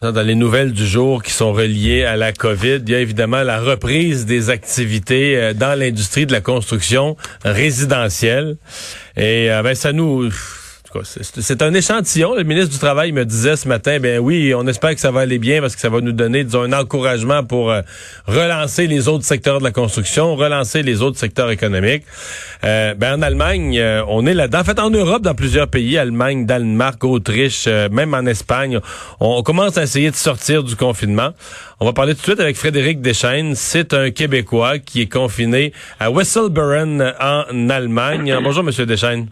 Dans les nouvelles du jour qui sont reliées à la COVID, il y a évidemment la reprise des activités euh, dans l'industrie de la construction résidentielle. Et euh, ben, ça nous c'est un échantillon. Le ministre du Travail me disait ce matin, ben oui, on espère que ça va aller bien parce que ça va nous donner, un encouragement pour euh, relancer les autres secteurs de la construction, relancer les autres secteurs économiques. Euh, ben en Allemagne, euh, on est là-dedans. En fait, en Europe, dans plusieurs pays, Allemagne, Danemark, Autriche, même en Espagne, on, commence à essayer de sortir du confinement. On va parler tout de suite avec Frédéric Deschaines. C'est un Québécois qui est confiné à Wesselburen en Allemagne. Bonjour, Monsieur Deschaines.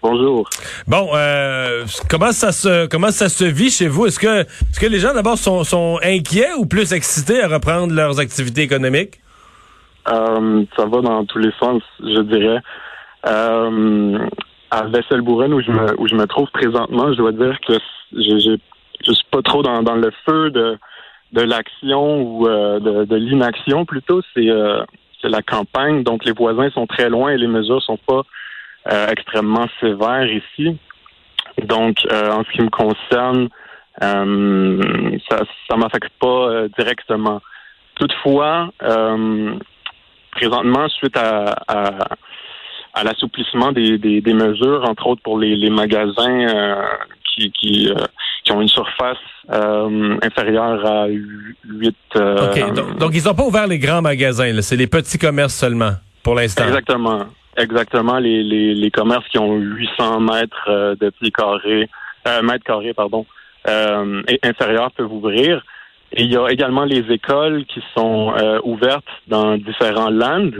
Bonjour. Bon, euh, comment ça se comment ça se vit chez vous? Est-ce que est-ce que les gens d'abord sont, sont inquiets ou plus excités à reprendre leurs activités économiques? Euh, Ça va dans tous les sens, je dirais. Euh, à Vesselbourren où je me où je me trouve présentement, je dois dire que je je suis pas trop dans, dans le feu de de l'action ou de, de l'inaction plutôt. C'est euh, c'est la campagne, donc les voisins sont très loin et les mesures sont pas extrêmement sévère ici. Donc, euh, en ce qui me concerne, euh, ça ça m'affecte pas directement. Toutefois, présentement, suite à, à, l'assouplissement des, des, des, mesures, entre autres pour les, les magasins qui, qui, qui, ont une surface inférieure à 8... OK, donc, donc ils n'ont pas ouvert les grands magasins, c'est les petits commerces seulement pour l'instant. Exactement. Exactement, les, les, les commerces qui ont 800 mètres euh, de pieds carrés, euh, mètres carrés, pardon, euh, inférieurs peuvent ouvrir. Et il y a également les écoles qui sont euh, ouvertes dans différents lands.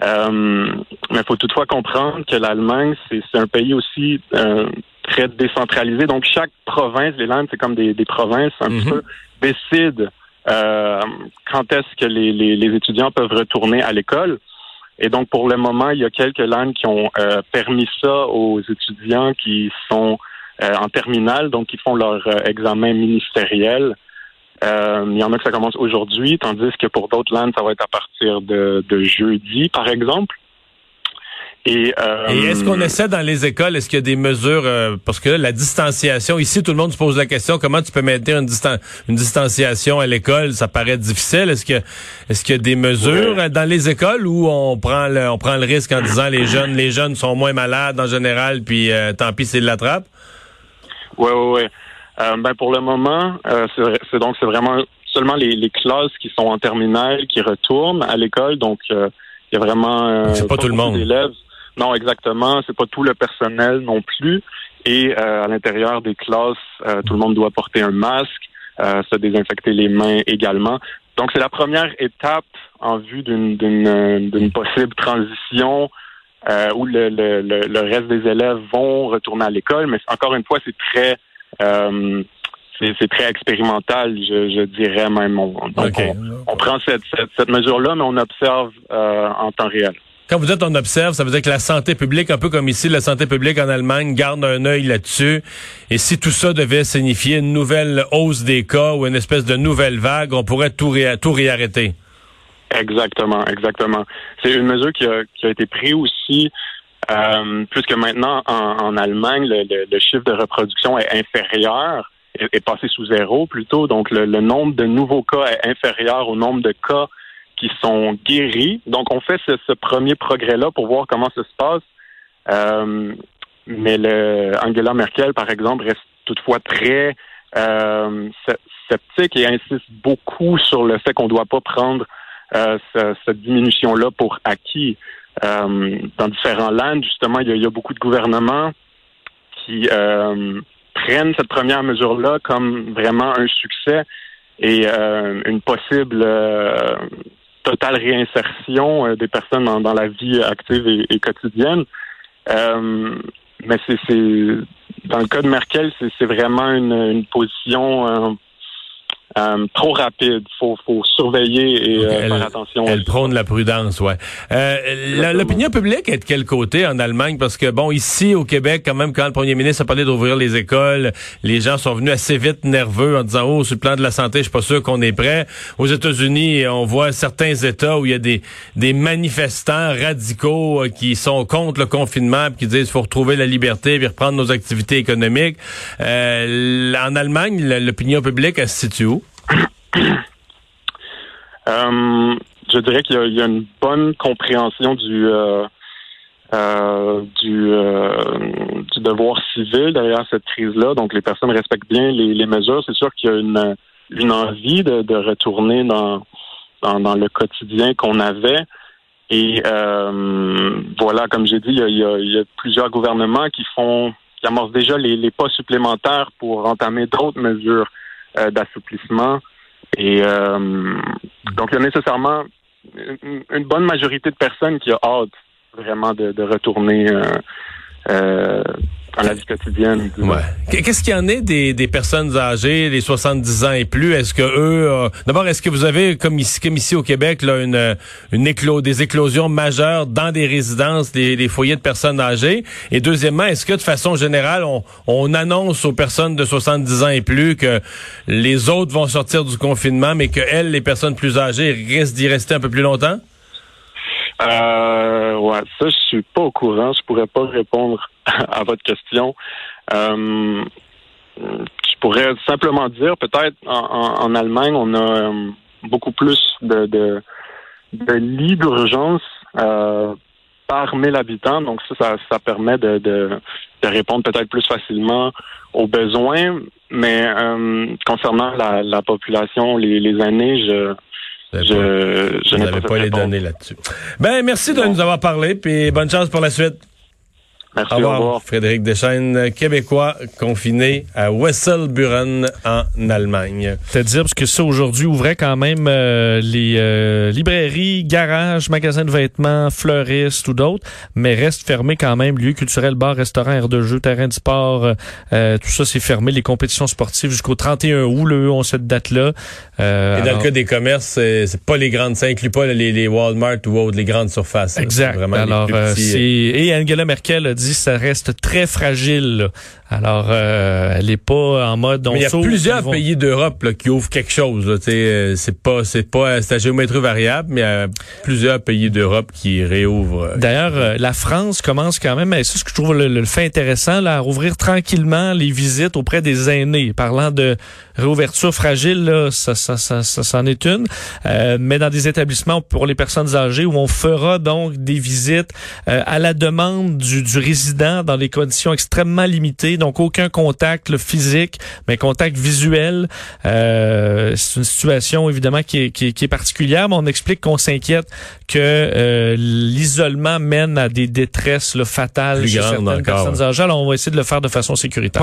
mais il faut toutefois comprendre que l'Allemagne, c'est un pays aussi très décentralisé. Donc, chaque province, les landes, c'est comme des, des provinces un mm-hmm. peu, décide quand est-ce que les, les, les étudiants peuvent retourner à l'école. Et donc, pour le moment, il y a quelques langues qui ont euh, permis ça aux étudiants qui sont euh, en terminale, donc qui font leur euh, examen ministériel. il y en a que ça commence aujourd'hui, tandis que pour d'autres langues, ça va être à partir de jeudi, par exemple. Et, euh, est-ce qu'on essaie dans les écoles, est-ce qu'il y a des mesures, euh, parce que la distanciation, ici tout le monde se pose la question, comment tu peux maintenir une, une distanciation à l'école, ça paraît difficile. Est-ce que est-ce qu'il y a des mesures euh, dans les écoles où on prend le, on prend le risque en disant les jeunes, les jeunes sont moins malades en général, puis tant pis s'ils l'attrapent? Oui, oui, oui. ben pour le moment, c'est donc c'est vraiment seulement les, les, classes qui sont en terminale qui retournent à l'école, donc il y a vraiment c'est pas, tout le monde. Non, exactement. C'est pas tout le personnel non plus. Et euh, à l'intérieur des classes, euh, tout le monde doit porter un masque, euh, se désinfecter les mains également. Donc c'est la première étape en vue d'une possible transition où le, le, le, reste des élèves vont retourner à l'école. Mais encore une fois, c'est très c'est très expérimental, je, je, dirais même. On, donc on, prend cette, cette, cette mesure-là, mais on observe en temps réel. Quand vous dites on observe, ça veut dire que la santé publique, un peu comme ici, la santé publique en Allemagne, garde un œil là-dessus. Et si tout ça devait signifier une nouvelle hausse des cas ou une espèce de nouvelle vague, on pourrait tout, tout réarrêter. Exactement, exactement. C'est une mesure qui a, été prise aussi, euh, puisque maintenant en, Allemagne, le, chiffre de reproduction est inférieur, est, passé sous zéro plutôt. Donc le nombre de nouveaux cas est inférieur au nombre de cas qui sont guéris. Donc, on fait ce, premier progrès-là pour voir comment ça se passe. Euh, mais le, Angela Merkel, par exemple, reste toutefois très euh, sceptique et insiste beaucoup sur le fait qu'on ne doit pas prendre euh, cette diminution-là pour acquis. dans différents lands, justement, il y, a, beaucoup de gouvernements qui prennent cette première mesure-là comme vraiment un succès et une possible totale réinsertion euh, des personnes dans, la vie active et, quotidienne. Euh, mais c'est dans le cas de Merkel, c'est vraiment une, position euh, trop rapide. Faut, faut surveiller et euh, faire attention. Elle prône la prudence, ouais. Euh, L'opinion publique est de quel côté en Allemagne? Parce que bon, ici au Québec, quand même, quand le premier ministre a parlé d'ouvrir les écoles, les gens sont venus assez vite nerveux en disant oh sur le plan de la santé, je suis pas sûr qu'on est prêt. Aux États-Unis, on voit certains États où il y a des des manifestants radicaux euh, qui sont contre le confinement, qui disent faut retrouver la liberté, puis reprendre nos activités économiques. en Allemagne, l'opinion publique elle se situe où? Euh, je dirais qu'il y, a une bonne compréhension du euh, euh, du, devoir civil derrière cette crise-là. Donc, les personnes respectent bien les, mesures. C'est sûr qu'il y a une, une envie de, retourner dans, dans, le quotidien qu'on avait. Et voilà, comme j'ai dit, il y, a, plusieurs gouvernements qui font qui amorcent déjà les pas supplémentaires pour entamer d'autres mesures euh, d'assouplissement. Et euh, donc, il y a nécessairement une, bonne majorité de personnes qui ont hâte vraiment de, de retourner euh, euh dans la vie quotidienne. Ouais. Qu'est-ce qu'il y en est des, des personnes âgées, les 70 ans et plus? Est-ce que eux, euh, d'abord, est-ce que vous avez, comme ici, comme ici au Québec, une, une éclo des éclosions majeures dans des résidences, des, des, foyers de personnes âgées? Et deuxièmement, est-ce que de façon générale, on, on annonce aux personnes de 70 ans et plus que les autres vont sortir du confinement, mais que elles, les personnes plus âgées, risquent d'y rester un peu plus longtemps? Euh, ouais, ça, je suis pas au courant. Je pourrais pas répondre à votre question. Euh, je pourrais simplement dire, peut-être en, Allemagne, on a euh, beaucoup plus de, de, de lits d'urgence euh, par 1000 habitants. Donc ça, ça, permet de, de, répondre peut-être plus facilement aux besoins. Mais euh, concernant la, la population, les, les années, je je, je n'avais pas, les données là-dessus. Ben, merci de nous avoir parlé, puis bonne chance pour la suite. Merci, au revoir. Frédéric Deschaines, québécois, confiné à Wesselburen en Allemagne. C'est-à-dire, parce que ça, aujourd'hui, ouvrait quand même euh, les euh, librairies, garages, magasins de vêtements, fleuristes ou d'autres, mais reste fermé quand même, lieux culturels, bars, restaurants, aires de jeu, terrain de sport, euh, tout ça, c'est fermé. Les compétitions sportives jusqu'au 31 août, le ont cette date-là. Et dans le cas des commerces, c'est pas les grandes, ça inclut pas les, les Walmart ou autres, les grandes surfaces. Exact. Vraiment alors, Et Angela Merkel a dit ça reste très fragile. Alors, euh, elle est pas en mode. Mais il y a plusieurs pays d'Europe qui ouvrent quelque chose. Euh, c'est pas, c'est pas, c'est à géométrie variable, mais il y a plusieurs pays d'Europe qui réouvrent. Euh, D'ailleurs, la France commence quand même. C'est ce que je trouve le, fait intéressant, là, à rouvrir tranquillement les visites auprès des aînés. Parlant de réouverture fragile, là, ça, ça, ça, ça, c'en est une. mais dans des établissements pour les personnes âgées où on fera donc des visites à la demande du, du résident dans des conditions extrêmement limitées donc aucun contact physique, mais contact visuel. Euh, c'est une situation évidemment qui est, qui, est, particulière, mais on explique qu'on s'inquiète que euh, l'isolement mène à des détresses là, fatales chez certaines personnes âgées. Alors on va essayer de le faire de façon sécuritaire.